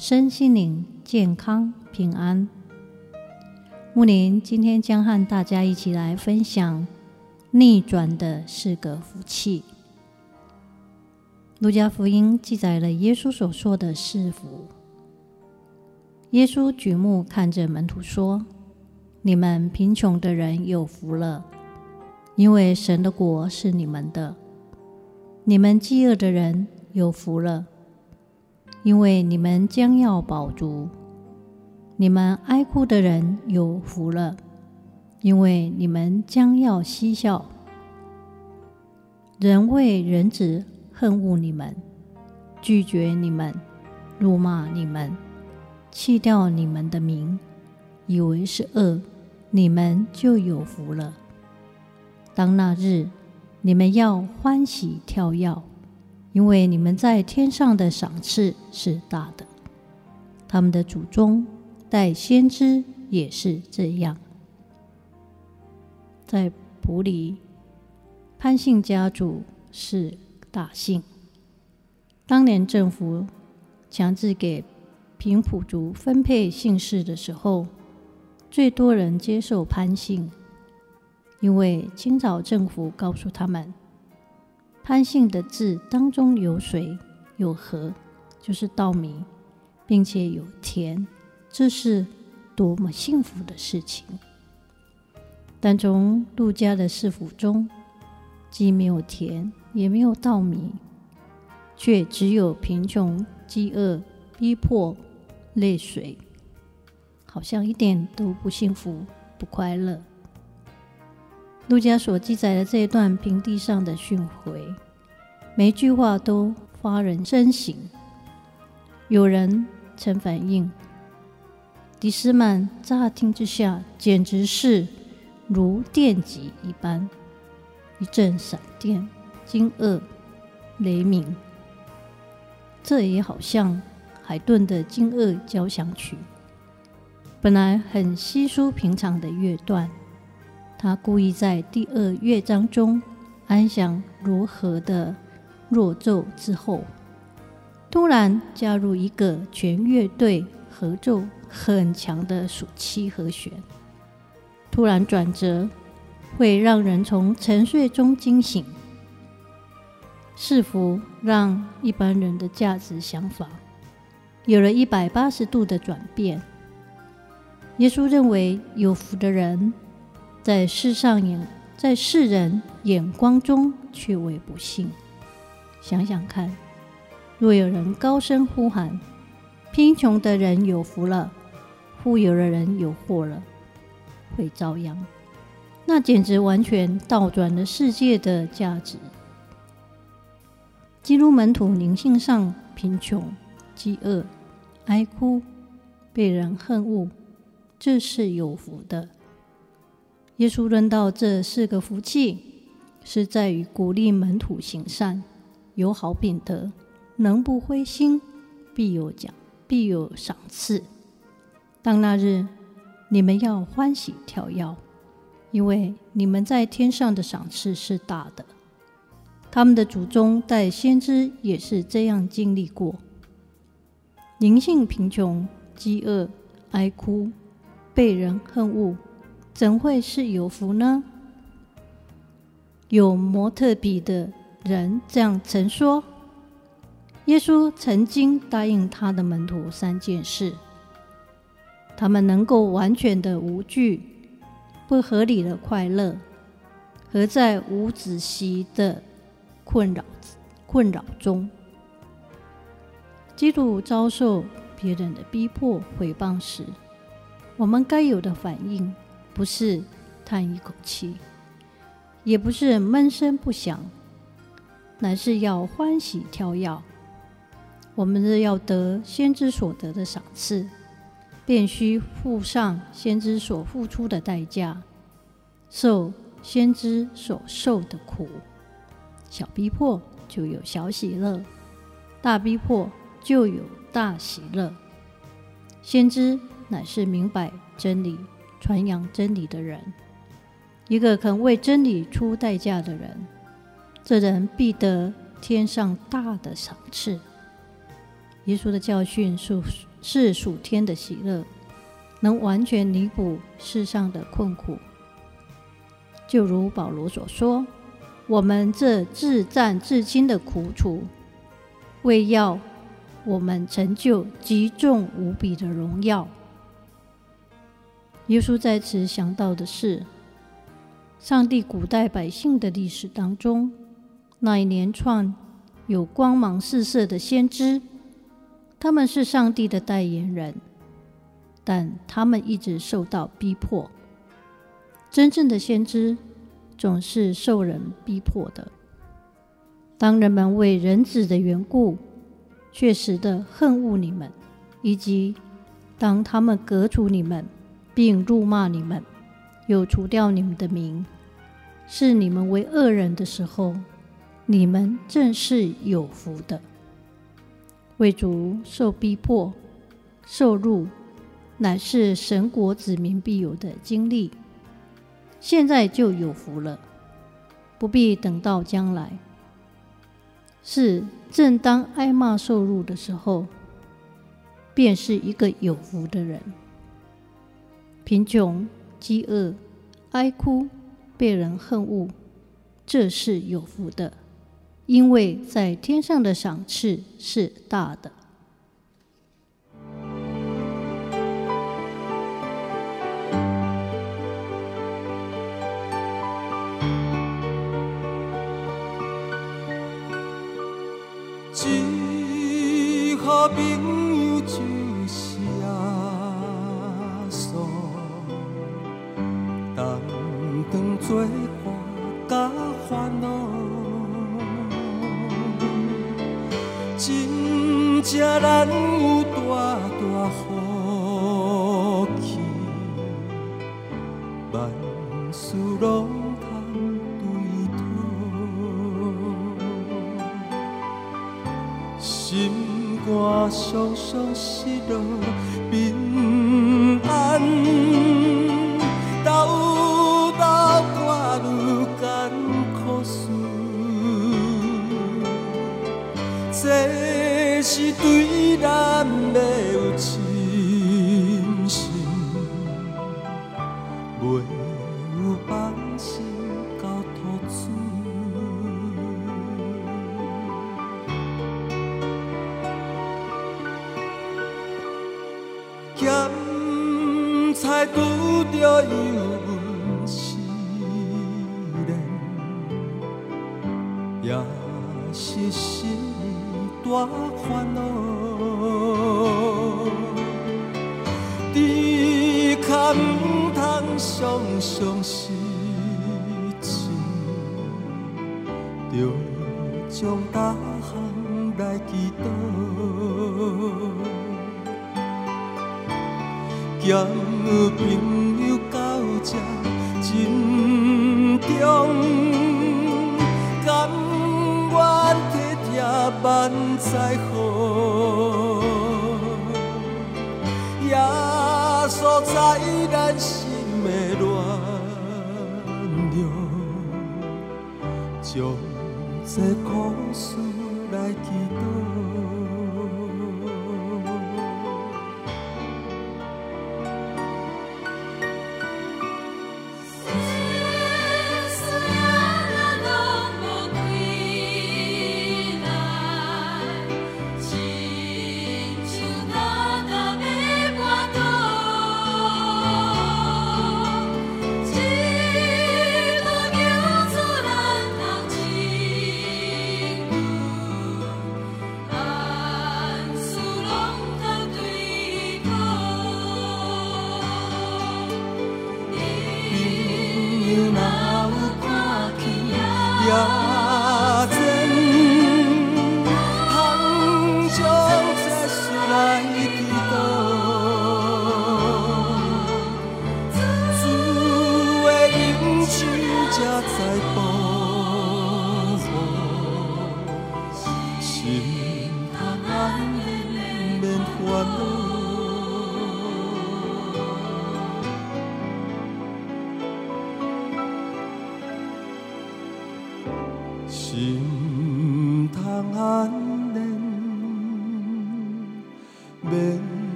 身心灵健康平安。木林今天将和大家一起来分享：逆转的四个福气。路加福音记载了耶稣所说的四福。耶稣举目看着门徒说：“你们贫穷的人有福了，因为神的国是你们的；你们饥饿的人。”有福了，因为你们将要饱足；你们哀哭的人有福了，因为你们将要嬉笑。人为人子恨恶你们，拒绝你们，辱骂你们，弃掉你们的名，以为是恶，你们就有福了。当那日，你们要欢喜跳跃。因为你们在天上的赏赐是大的，他们的祖宗带先知也是这样。在埔里，潘姓家族是大姓。当年政府强制给平埔族分配姓氏的时候，最多人接受潘姓，因为清朝政府告诉他们。潘姓的字当中有水有禾，就是稻米，并且有田，这是多么幸福的事情！但从陆家的四府中，既没有田，也没有稻米，却只有贫穷、饥饿、逼迫、泪水，好像一点都不幸福、不快乐。路加所记载的这一段平地上的训诲，每一句话都发人深省。有人曾反映，迪斯曼乍听之下简直是如电击一般，一阵闪电、惊愕、雷鸣。这也好像海顿的惊愕交响曲，本来很稀疏平常的乐段。他故意在第二乐章中安详柔和的弱奏之后，突然加入一个全乐队合奏很强的属七和弦，突然转折会让人从沉睡中惊醒。是福让一般人的价值想法有了一百八十度的转变。耶稣认为有福的人。在世上眼，在世人眼光中却为不幸。想想看，若有人高声呼喊：“贫穷的人有福了，富有的人有祸了”，会遭殃。那简直完全倒转了世界的价值。基督门徒灵性上贫穷、饥饿、哀哭、被人恨恶，这是有福的。耶稣论到这四个福气，是在于鼓励门徒行善，有好品德，能不灰心，必有奖，必有赏赐。当那日，你们要欢喜跳跃，因为你们在天上的赏赐是大的。他们的祖宗带先知也是这样经历过。灵性贫穷、饥饿、哀哭、被人恨恶。怎会是有福呢？有摩特比的人这样曾说：耶稣曾经答应他的门徒三件事，他们能够完全的无惧、不合理的快乐，和在无止息的困扰困扰中。基督遭受别人的逼迫、毁谤时，我们该有的反应。不是叹一口气，也不是闷声不响，乃是要欢喜跳跃。我们是要得先知所得的赏赐，便须付上先知所付出的代价，受先知所受的苦。小逼迫就有小喜乐，大逼迫就有大喜乐。先知乃是明白真理、传扬真理的人，一个肯为真理出代价的人，这人必得天上大的赏赐。耶稣的教训是是属天的喜乐，能完全弥补世上的困苦。就如保罗所说：“我们这自战至今的苦楚，为要我们成就极重无比的荣耀。”耶稣在此想到的是，上帝古代百姓的历史当中，那一连串有光芒四射的先知。他们是上帝的代言人，但他们一直受到逼迫。真正的先知总是受人逼迫的。当人们为人子的缘故，确实的恨恶你们，以及当他们革除你们，并辱骂你们，又除掉你们的名，视你们为恶人的时候，你们正是有福的。为主受逼迫、受辱，乃是神国子民必有的经历。现在就有福了，不必等到将来。是正当挨骂受辱的时候，便是一个有福的人。贫穷、饥饿、哀哭、被人恨恶，这是有福的。因为在天上的赏赐是大的。一好朋友就熟悉。咸菜拄着油温试炼，也是心。大烦恼，只可唔通伤伤心情，着将大项来祈祷，交朋友到这珍重，甘愿。万载好，耶稣在咱心的暖流，将这苦事来祈祷。